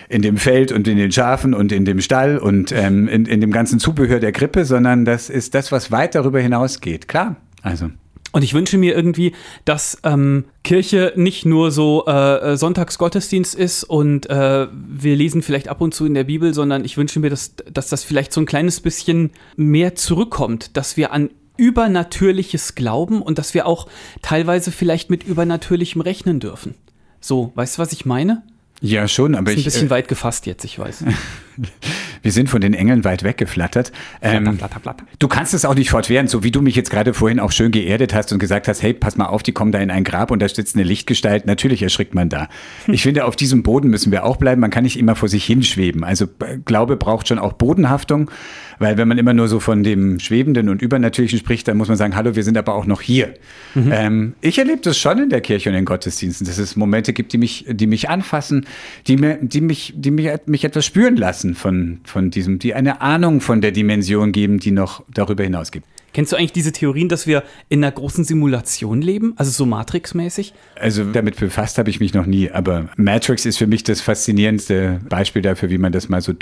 in dem Feld und in den Schafen und in dem Stall und ähm, in, in dem ganzen Zubehör der Krippe, sondern das ist das, was weit darüber hinausgeht. Klar. Also. Und ich wünsche mir irgendwie, dass ähm, Kirche nicht nur so äh, äh, Sonntagsgottesdienst ist und äh, wir lesen vielleicht ab und zu in der Bibel, sondern ich wünsche mir, dass, dass das vielleicht so ein kleines bisschen mehr zurückkommt, dass wir an Übernatürliches glauben und dass wir auch teilweise vielleicht mit Übernatürlichem rechnen dürfen. So, weißt du, was ich meine? Ja, schon, aber Ist ein ich. bisschen äh, weit gefasst jetzt, ich weiß. Wir sind von den Engeln weit weggeflattert. Ähm, flatter, flatter. Du kannst es auch nicht fortwährend, so wie du mich jetzt gerade vorhin auch schön geerdet hast und gesagt hast, hey, pass mal auf, die kommen da in ein Grab und da sitzt eine Lichtgestalt. Natürlich erschrickt man da. Ich finde, auf diesem Boden müssen wir auch bleiben. Man kann nicht immer vor sich hinschweben. Also äh, Glaube braucht schon auch Bodenhaftung, weil wenn man immer nur so von dem Schwebenden und Übernatürlichen spricht, dann muss man sagen, hallo, wir sind aber auch noch hier. Ähm, ich erlebe das schon in der Kirche und in Gottesdiensten, dass es Momente gibt, die mich, die mich anfassen, die mir, die mich, die mich, mich etwas spüren lassen von, von diesem, die eine Ahnung von der Dimension geben, die noch darüber hinaus gibt. Kennst du eigentlich diese Theorien, dass wir in einer großen Simulation leben? Also so Matrix-mäßig? Also damit befasst habe ich mich noch nie, aber Matrix ist für mich das faszinierendste Beispiel dafür, wie man das mal so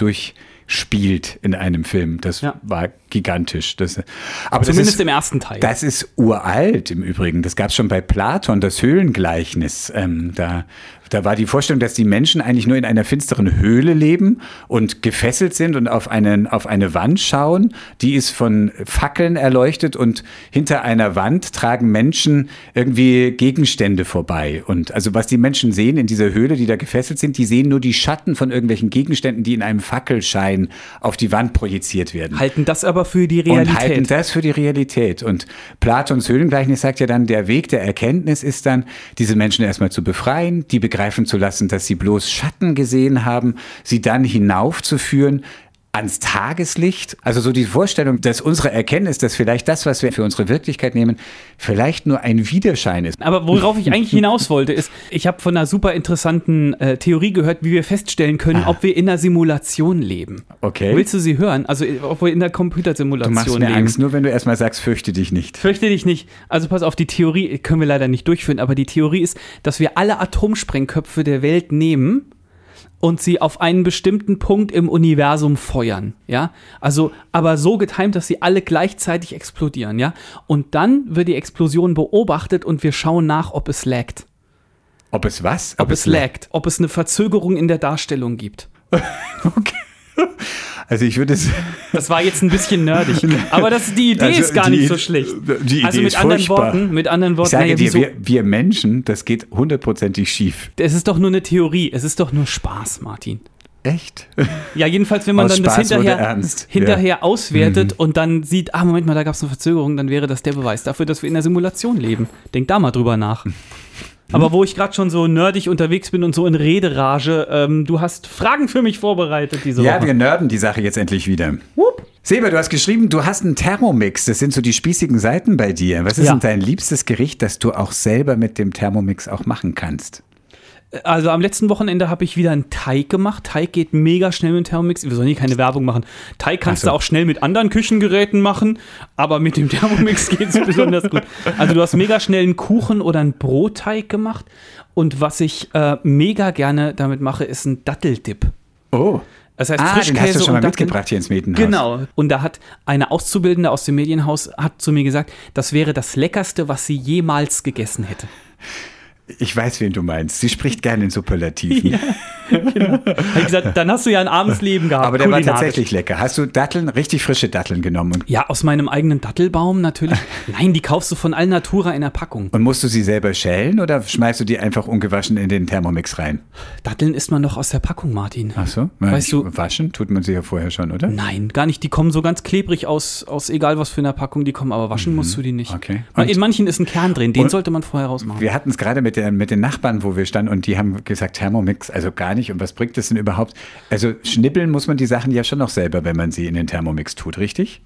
durchspielt in einem Film. Das Ja. war gigantisch. Das, aber Zumindest das ist, im ersten Teil. Das ist uralt im Übrigen. Das gab es schon bei Platon, das Höhlengleichnis. Ähm, da, da war die Vorstellung, dass die Menschen eigentlich nur in einer finsteren Höhle leben und gefesselt sind und auf, einen, auf eine Wand schauen. Die ist von Fackeln erleuchtet und hinter einer Wand tragen Menschen irgendwie Gegenstände vorbei. Und also was die Menschen sehen in dieser Höhle, die da gefesselt sind, die sehen nur die Schatten von irgendwelchen Gegenständen, die in einem Fackelschein auf die Wand projiziert werden halten das aber für die und halten Realität. das für die Realität. Und Platons Höhlengleichnis sagt ja dann, der Weg der Erkenntnis ist dann, diese Menschen erstmal zu befreien, die begreifen zu lassen, dass sie bloß Schatten gesehen haben, sie dann hinaufzuführen ans Tageslicht. Also so die Vorstellung, dass unsere Erkenntnis, dass vielleicht das, was wir für unsere Wirklichkeit nehmen, vielleicht nur ein Widerschein ist. Aber worauf ich eigentlich hinaus wollte, ist, ich habe von einer super interessanten äh, Theorie gehört, wie wir feststellen können, ob wir in einer Simulation leben. Okay. Willst du sie hören? Also, äh, ob wir in der Du Computersimulation machst mir leben. Angst, nur wenn du erstmal sagst, fürchte dich nicht. Fürchte dich nicht. Also pass auf, die Theorie können wir leider nicht durchführen, aber die Theorie ist, dass wir alle Atomsprengköpfe der Welt nehmen und sie auf einen bestimmten Punkt im Universum feuern, ja? Also, aber so getimt, dass sie alle gleichzeitig explodieren, ja? Und dann wird die Explosion beobachtet und wir schauen nach, ob es laggt. Ob es was? Ob, es laggt, ob es eine Verzögerung in der Darstellung gibt. Okay. Also ich würde es. Das war jetzt ein bisschen nerdig, aber das, die Idee Also ist gar die- nicht so schlecht. die Idee also mit ist anderen furchtbar. Worten, mit anderen Worten, Ich sage naja, dir, wir, wir Menschen, das geht hundertprozentig schief. Es ist doch nur eine Theorie. Es ist doch nur Spaß, Martin. Echt? Ja, jedenfalls, wenn man Aus dann das Spaß wurde hinterher, ernst. hinterher Ja. Mhm. auswertet und dann sieht, ah, Moment mal, da gab es eine Verzögerung, dann wäre das der Beweis dafür, dass wir in der Simulation leben. Denk da mal drüber nach. Mhm. Aber wo ich gerade schon so nerdig unterwegs bin und so in Rederage, ähm, du hast Fragen für mich vorbereitet diese Ja, Woche. wir nerden die Sache jetzt endlich wieder. Seba, du hast geschrieben, du hast einen Thermomix. Das sind so die spießigen Seiten bei dir. Was ist Ja. denn dein liebstes Gericht, das du auch selber mit dem Thermomix auch machen kannst? Also am letzten Wochenende habe ich wieder einen Teig gemacht. Teig geht mega schnell mit Thermomix. Wir sollen hier keine Werbung machen. Teig kannst so. du auch schnell mit anderen Küchengeräten machen, aber mit dem Thermomix geht es besonders gut. Also du hast mega schnell einen Kuchen oder einen Brotteig gemacht. Und was ich äh, mega gerne damit mache, ist ein Datteldip. Oh. Das heißt Ah, den hast du Frischkäse schon mal mitgebracht hier ins Metenhaus. Genau. Und da hat eine Auszubildende aus dem Medienhaus hat zu mir gesagt, das wäre das Leckerste, was sie jemals gegessen hätte. Ich weiß, wen du meinst. Sie spricht gerne in Superlativen. Habe ich gesagt, dann hast du ja ein armes Leben gehabt. Aber der war tatsächlich lecker. Hast du Datteln, richtig frische Datteln genommen? Ja, aus meinem eigenen Dattelbaum natürlich. Nein, die kaufst du von Alnatura in der Packung. und musst du sie selber schälen oder schmeißt du die einfach ungewaschen in den Thermomix rein? Datteln isst man doch aus der Packung, Martin. Ach so? Weißt du- Waschen tut man sie ja vorher schon, oder? Nein, gar nicht. Die kommen so ganz klebrig aus, aus egal was für einer Packung die kommen, aber waschen musst du die nicht. Mhm. Okay. Und- in manchen ist ein Kern drin, den sollte man vorher rausmachen. Wir hatten es gerade mit, der, mit den Nachbarn, wo wir standen und die haben gesagt, Thermomix, also gar nicht. Und was bringt das denn überhaupt? Also schnippeln muss man die Sachen ja schon noch selber, wenn man sie in den Thermomix tut, richtig?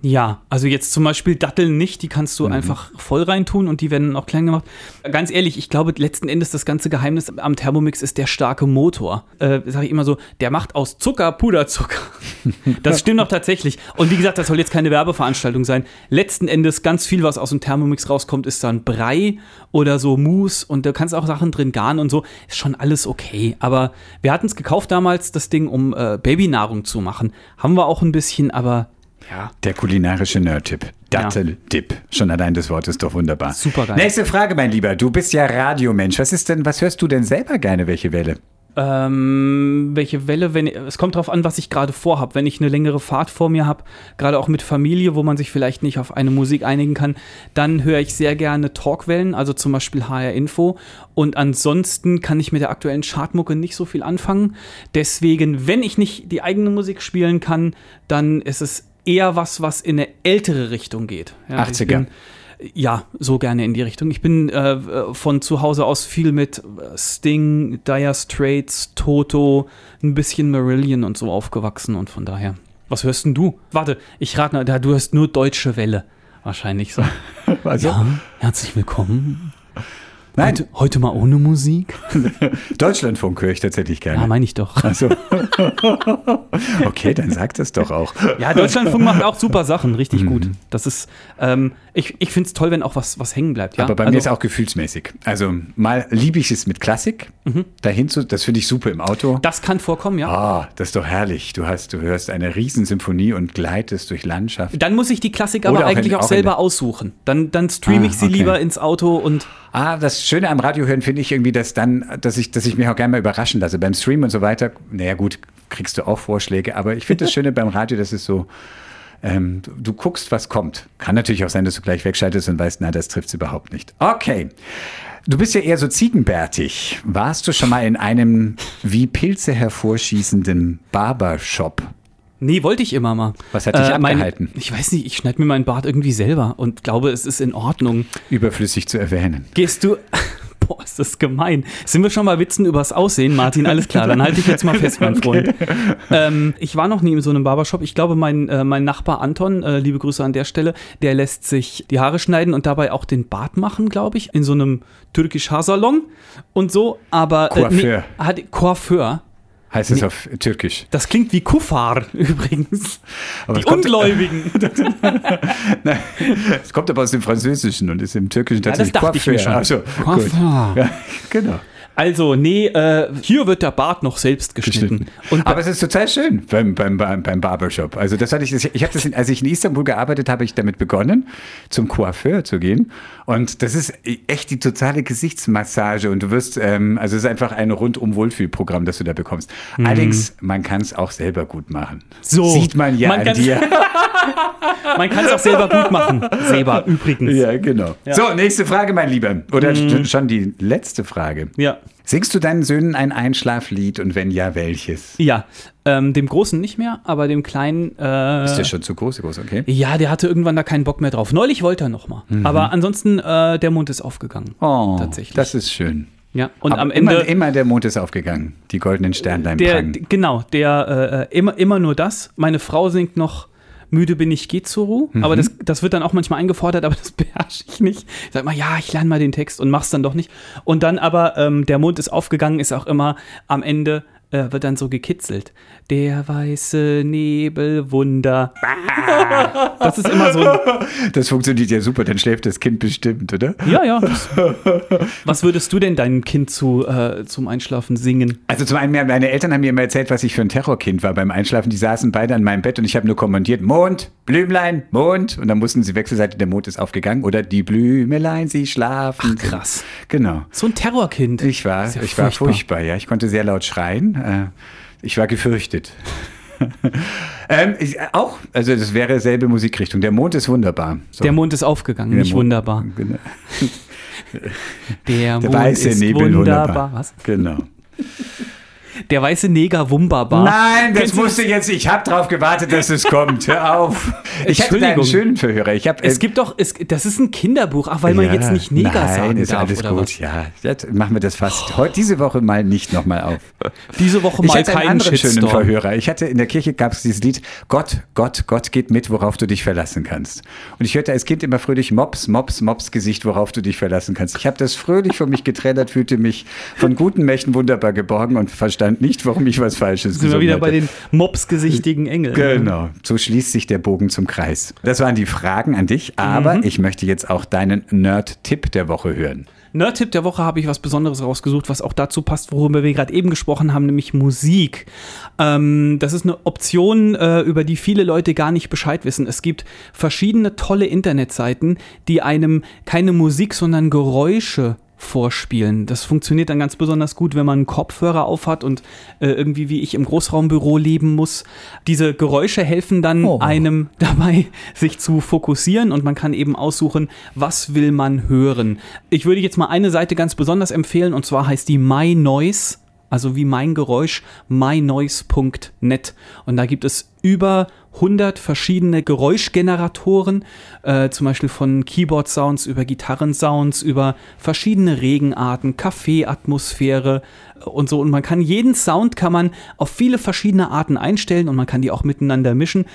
Ja, also jetzt zum Beispiel Datteln nicht, die kannst du Mhm. einfach voll reintun und die werden auch klein gemacht. Ganz ehrlich, ich glaube, letzten Endes das ganze Geheimnis am Thermomix ist der starke Motor. Äh, Sage ich immer so, der macht aus Zucker Puderzucker. Das stimmt auch tatsächlich. Und wie gesagt, das soll jetzt keine Werbeveranstaltung sein. Letzten Endes ganz viel, was aus dem Thermomix rauskommt, ist dann Brei oder so Mousse und da kannst auch Sachen drin garen und so. Ist schon alles okay. Aber wir hatten es gekauft damals, das Ding, um äh, Babynahrung zu machen. Haben wir auch ein bisschen, aber ja. Der kulinarische Nerd-Tipp. Dattel-Dip. Schon allein das Wort ist doch wunderbar. Supergeil. Nächste Frage, mein Lieber. Du bist ja Radiomensch. Was ist denn, was hörst du denn selber gerne, welche Welle? Ähm, welche Welle, wenn es kommt darauf an, was ich gerade vorhab. Wenn ich eine längere Fahrt vor mir habe, gerade auch mit Familie, wo man sich vielleicht nicht auf eine Musik einigen kann, dann höre ich sehr gerne Talkwellen, also zum Beispiel HR Info. Und ansonsten kann ich mit der aktuellen Chartmucke nicht so viel anfangen. Deswegen, wenn ich nicht die eigene Musik spielen kann, dann ist es eher was, was in eine ältere Richtung geht. Ja, 80er. bin, ja, so gerne in die Richtung. Ich bin äh, von zu Hause aus viel mit Sting, Dire Straits, Toto, ein bisschen Marillion und so aufgewachsen und von daher. Was hörst denn du? Warte, ich rate noch, du hörst nur Deutsche Welle. Wahrscheinlich so. Also, Ja, herzlich willkommen. Nein. Heute, heute mal ohne Musik? Deutschlandfunk höre ich tatsächlich Ja, gerne. meine ich doch. also. okay, dann sag das doch auch. Ja, Deutschlandfunk macht auch super Sachen, richtig Mhm. gut. Das ist, ähm, ich, ich finde es toll, wenn auch was, was hängen bleibt. Ja? Aber bei also, mir ist auch gefühlsmäßig. Also mal liebe ich es mit Klassik, dahin zu, das finde ich super im Auto. Das kann vorkommen, ja. Ah, das ist doch herrlich. Du hast, du hörst eine Riesensymphonie und gleitest durch Landschaft. Dann muss ich die Klassik aber auch eigentlich in- auch, in- selber aussuchen. Dann, dann streame Ah, ich sie okay. lieber ins Auto und Ah, das Schöne am Radio hören finde ich irgendwie, dass dann, dass ich, dass ich mich auch gerne mal überraschen lasse. Beim Stream und so weiter, naja gut, kriegst du auch Vorschläge, aber ich finde das Schöne beim Radio, dass es so, ähm, du, du guckst, was kommt. Kann natürlich auch sein, dass du gleich wegschaltest und weißt, na, das trifft es überhaupt nicht. Okay. Du bist ja eher so ziegenbärtig. Warst du schon mal in einem wie Pilze hervorschießenden Barbershop? Nee, wollte ich immer mal. Was hat dich mein- abgehalten? ich weiß nicht, ich schneide mir meinen Bart irgendwie selber und glaube, es ist in Ordnung. Überflüssig zu erwähnen. Gehst du. Boah, ist das gemein. Sind wir schon mal Witzen übers Aussehen, Martin? Alles klar, dann halte ich jetzt mal fest, mein Freund. Ähm, ich war noch nie in so einem Barbershop. Ich glaube, mein, äh, mein Nachbar Anton, äh, liebe Grüße an der Stelle, der lässt sich die Haare schneiden und dabei auch den Bart machen, glaube ich, in so einem türkisch Haarsalon und so. Aber äh, Coiffeur. hat, Coiffeur. Heißt es auf Türkisch. Das klingt wie Kuffar übrigens. Aber die kommt- Ungläubigen. Nein, es kommt aber aus dem Französischen und ist im Türkischen das tatsächlich dachte ich mir schon. Ach so, gut. Coiffeur. Ja, genau. Also, nee, äh, hier wird der Bart noch selbst geschnitten. Und Aber es ist total schön beim, beim, beim, beim Barbershop. Also das hatte ich, ich habe das, in, als ich in Istanbul gearbeitet habe, ich damit begonnen, zum Coiffeur zu gehen. Und das ist echt die totale Gesichtsmassage und du wirst, ähm, also es ist einfach ein rundum Wohlfühlprogramm, das du da bekommst. Allerdings, man kann es auch selber gut machen. So. Sieht man ja Man an dir. man kann es auch selber gut machen. Selber, übrigens. Ja, genau. So, nächste Frage, mein Lieber. Oder schon die letzte Frage. Ja. Singst du deinen Söhnen ein Einschlaflied und wenn ja, welches? Ja, ähm, dem Großen nicht mehr, aber dem Kleinen. Äh, Ist der schon zu groß, groß, okay? ja, der hatte irgendwann da keinen Bock mehr drauf. Neulich wollte er noch mal. Aber ansonsten, äh, der Mund ist aufgegangen. Oh, Tatsächlich. das ist schön. Ja, und Aber am Ende. Immer, immer der Mond ist aufgegangen. Die goldenen Sternlein der, prangen. genau, der äh, immer, immer nur das. Meine Frau singt noch Müde bin ich, geht zur Ruhe. Mhm. Aber das, das wird dann auch manchmal eingefordert, aber das beherrsche ich nicht. Ich sag mal, ja, ich lerne mal den Text und mach's dann doch nicht. Und dann aber, ähm, der Mond ist aufgegangen, ist auch immer am Ende, äh, wird dann so gekitzelt. Der weiße Nebel, Wunder. Das ist immer so ein, Das funktioniert ja super, dann schläft das Kind bestimmt, oder? ja, ja. Was würdest du denn deinem Kind zu, äh, zum Einschlafen singen? Also zum einen, meine Eltern haben mir immer erzählt, was ich für ein Terrorkind war beim Einschlafen. Die saßen beide an meinem Bett und ich habe nur kommandiert, Mond, Blümlein, Mond. Und dann mussten sie wechselseitig, der Mond ist aufgegangen. Oder die Blümelein, sie schlafen. Ach, krass. Genau. So ein Terrorkind. Ich war, ja ich war furchtbar, ja. Ich konnte sehr laut schreien. Äh, ich war gefürchtet. ähm, ich, auch, also das wäre selbe Musikrichtung. Der Mond ist wunderbar. So. Der Mond ist aufgegangen, Der nicht Mond- wunderbar. Genau. Der, Der Mond weiße ist Nebel wunderbar. wunderbar. Was? Genau. Der weiße Neger wunderbar. Nein, das Kennst du musste jetzt, ich habe drauf gewartet, dass es kommt. Hör auf. Ich hatte einen schönen Verhörer. Ich hab, Es äh, gibt doch, es, das ist ein Kinderbuch, ach, weil man ja, jetzt nicht Neger nein, sagen ist darf alles oder gut. was. Ja, jetzt machen wir das fast heute diese Woche mal nicht nochmal auf. Diese Woche Ich mal hatte einen keinen anderen schönen. Verhörer. Ich hatte in der Kirche gab es dieses Lied Gott, Gott, Gott geht mit, worauf du dich verlassen kannst. Und ich hörte als Kind immer fröhlich Mops, Mops, Mops Gesicht, worauf du dich verlassen kannst. Ich habe das fröhlich von mich geträllert, fühlte mich von guten Mächten wunderbar geborgen und verstand nicht, warum ich was Falsches Sind wir gesungen wieder hatte. bei den mopsgesichtigen Engeln. Genau, so schließt sich der Bogen zum Kreis. Das waren die Fragen an dich, aber Mhm. ich möchte jetzt auch deinen Nerd-Tipp der Woche hören. Nerd-Tipp der Woche habe ich was Besonderes rausgesucht, was auch dazu passt, worüber wir gerade eben gesprochen haben, nämlich Musik. Ähm, das ist eine Option, äh, über die viele Leute gar nicht Bescheid wissen. Es gibt verschiedene tolle Internetseiten, die einem keine Musik, sondern Geräusche vorspielen. Das funktioniert dann ganz besonders gut, wenn man einen Kopfhörer aufhat und äh, irgendwie wie ich im Großraumbüro leben muss. Diese Geräusche helfen dann oh. einem dabei, sich zu fokussieren und man kann eben aussuchen, was will man hören. Ich würde jetzt mal eine Seite ganz besonders empfehlen und zwar heißt die My Noise also wie mein Geräusch, mynoise.net. Und da gibt es über 100 verschiedene Geräuschgeneratoren, äh, zum Beispiel von Keyboard-Sounds über Gitarren-Sounds, über verschiedene Regenarten, Kaffeeatmosphäre und so. Und man kann jeden Sound kann man auf viele verschiedene Arten einstellen und man kann die auch miteinander mischen.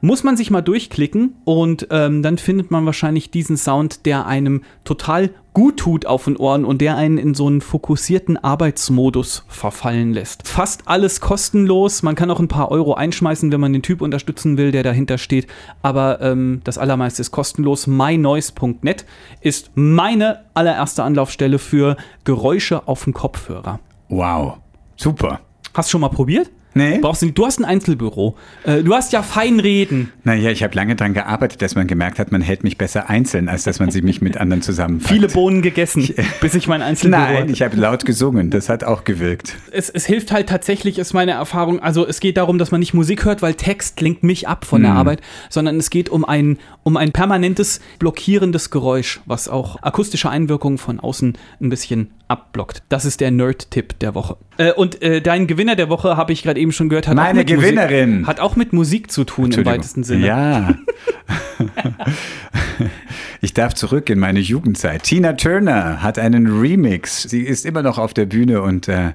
Muss man sich mal durchklicken und ähm, dann findet man wahrscheinlich diesen Sound, der einem total gut tut auf den Ohren und der einen in so einen fokussierten Arbeitsmodus verfallen lässt. Fast alles kostenlos. Man kann auch ein paar Euro einschmeißen, wenn man den Typ unterstützen will, der dahinter steht. Aber ähm, das allermeiste ist kostenlos. mynoise.net ist meine allererste Anlaufstelle für Geräusche auf dem Kopfhörer. Wow, super. Hast du schon mal probiert? Nee. Brauchst du, nicht. du hast ein Einzelbüro. Äh, du hast ja fein reden. Naja, ich habe lange daran gearbeitet, dass man gemerkt hat, man hält mich besser einzeln, als dass man sich mich mit anderen zusammenpackt. Viele Bohnen gegessen, ich, bis ich mein Einzelbüro Nein, hatte. ich habe laut gesungen. Das hat auch gewirkt. Es, es, hilft halt tatsächlich, ist meine Erfahrung. Also es geht darum, dass man nicht Musik hört, weil Text lenkt mich ab von der hm. Arbeit, sondern es geht um ein, um ein permanentes blockierendes Geräusch, was auch akustische Einwirkungen von außen ein bisschen abblockt. Das ist der Nerd-Tipp der Woche. Äh, und äh, dein Gewinner der Woche, habe ich gerade eben schon gehört, hat Meine auch mit Gewinnerin. Musik, hat auch mit Musik zu tun im weitesten Sinne. Ja. ich darf zurück in meine Jugendzeit. Tina Turner hat einen Remix. Sie ist immer noch auf der Bühne und, äh,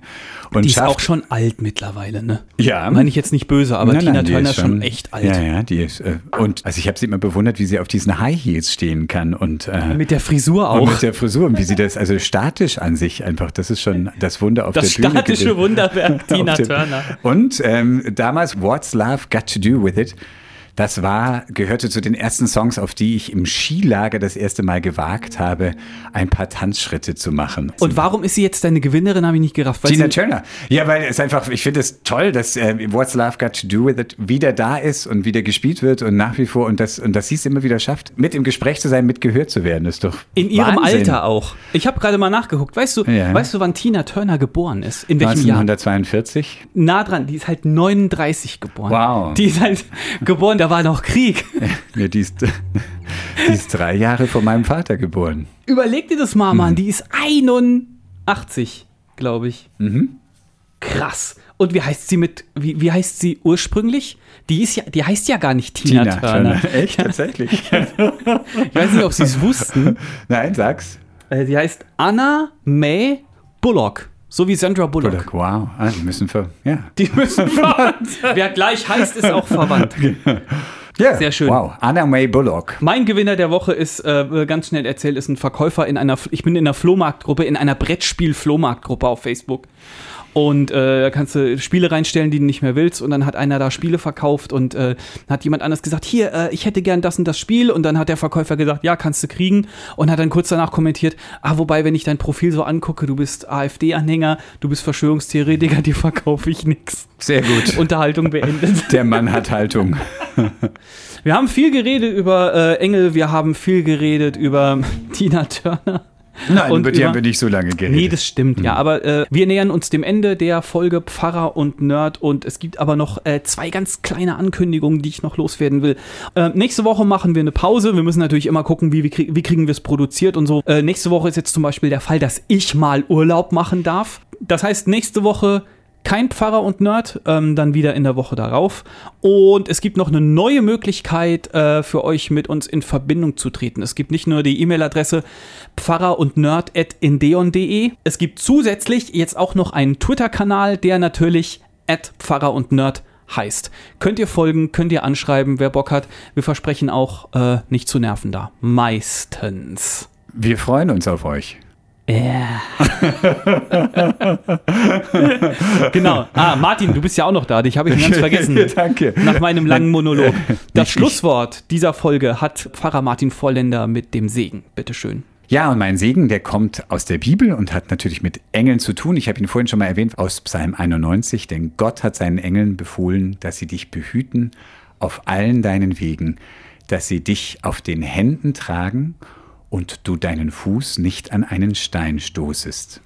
und die ist auch schon alt mittlerweile, ne? Ja. Meine ich jetzt nicht böse, aber nein, Tina nein, Turner ist schon, schon, echt alt. Ja, ja, die ist. Äh, und also ich habe sie immer bewundert, wie sie auf diesen High Heels stehen kann und äh, mit der Frisur auch. Und mit der Frisur und wie sie das also statisch an sich einfach. Das ist schon das Wunder auf das der Bühne. Das statische Wunderwerk Tina Turner. Und ähm, damals What's Love Got to Do with It das war, gehörte zu den ersten Songs, auf die ich im Skilager das erste Mal gewagt habe, ein paar Tanzschritte zu machen. Und warum ist sie jetzt deine Gewinnerin, habe ich nicht gerafft. Weil Tina Turner. Ja, weil es einfach, ich finde es toll, dass äh, What's Love Got to Do With It wieder da ist und wieder gespielt wird und nach wie vor und das, und dass sie es immer wieder schafft, mit im Gespräch zu sein, mit gehört zu werden, ist doch. In ihrem Alter auch. Ich habe gerade mal nachgeguckt. Weißt du, ja. weißt du, wann Tina Turner geboren ist? In welchem 1942? Jahr? Nah dran. Die ist halt 39 geboren. Wow. Die ist halt geboren, da war noch Krieg. Ja, die, ist, die ist drei Jahre vor meinem Vater geboren. Überleg dir das mal, Mann. Mhm. Die ist 81, glaube ich. Mhm. Krass. Und wie heißt sie mit, wie, wie heißt sie ursprünglich? Die ist ja, die heißt ja gar nicht Tina, Tina Turner. Turner. Echt, tatsächlich. ich weiß nicht, ob sie es wussten. Nein, sag's. Äh, die heißt Anna May Bullock. So wie Sandra Bullock. Bullock wow. Ah, die müssen ver, ja. Die müssen verwandt. Wer gleich heißt, ist auch verwandt. Ja, Sehr schön. Wow, Anna May Bullock. Mein Gewinner der Woche ist, äh, ganz schnell erzählt, ist ein Verkäufer in einer, ich bin in einer Flohmarktgruppe, in einer Brettspiel-Flohmarktgruppe auf Facebook. Und äh, da kannst du Spiele reinstellen, die du nicht mehr willst. Und dann hat einer da Spiele verkauft und äh, hat jemand anders gesagt, hier, äh, ich hätte gern das und das Spiel. Und dann hat der Verkäufer gesagt, ja, kannst du kriegen. Und hat dann kurz danach kommentiert, ah, wobei, wenn ich dein Profil so angucke, du bist AfD-Anhänger, du bist Verschwörungstheoretiker, dir verkaufe ich nichts. Sehr gut. Unterhaltung beendet. Der Mann hat Haltung. wir haben viel geredet über äh, Engel, wir haben viel geredet über Tina Turner. Nein, und über die haben wir nicht so lange geredet. Nee, das stimmt, mhm. ja. Aber äh, wir nähern uns dem Ende der Folge Pfarrer und Nerd und es gibt aber noch äh, zwei ganz kleine Ankündigungen, die ich noch loswerden will. Äh, nächste Woche machen wir eine Pause. Wir müssen natürlich immer gucken, wie, wie, krieg, wie kriegen wir es produziert und so. Äh, nächste Woche ist jetzt zum Beispiel der Fall, dass ich mal Urlaub machen darf. Das heißt, nächste Woche kein Pfarrer und Nerd, ähm, dann wieder in der Woche darauf. Und es gibt noch eine neue Möglichkeit äh, für euch mit uns in Verbindung zu treten. Es gibt nicht nur die E-Mail-Adresse pfarrer und nerd.indeon.de. Es gibt zusätzlich jetzt auch noch einen Twitter-Kanal, der natürlich Pfarrer und Nerd heißt. Könnt ihr folgen, könnt ihr anschreiben, wer Bock hat. Wir versprechen auch, äh, nicht zu nerven da. Meistens. Wir freuen uns auf euch. Ja. genau. Ah, Martin, du bist ja auch noch da. Dich habe ich ganz vergessen. Danke. Nach meinem langen Monolog. Das Schlusswort dieser Folge hat Pfarrer Martin Volländer mit dem Segen. Bitteschön. Ja, und mein Segen, der kommt aus der Bibel und hat natürlich mit Engeln zu tun. Ich habe ihn vorhin schon mal erwähnt aus Psalm 91, denn Gott hat seinen Engeln befohlen, dass sie dich behüten auf allen deinen Wegen, dass sie dich auf den Händen tragen und du deinen Fuß nicht an einen Stein stoßest.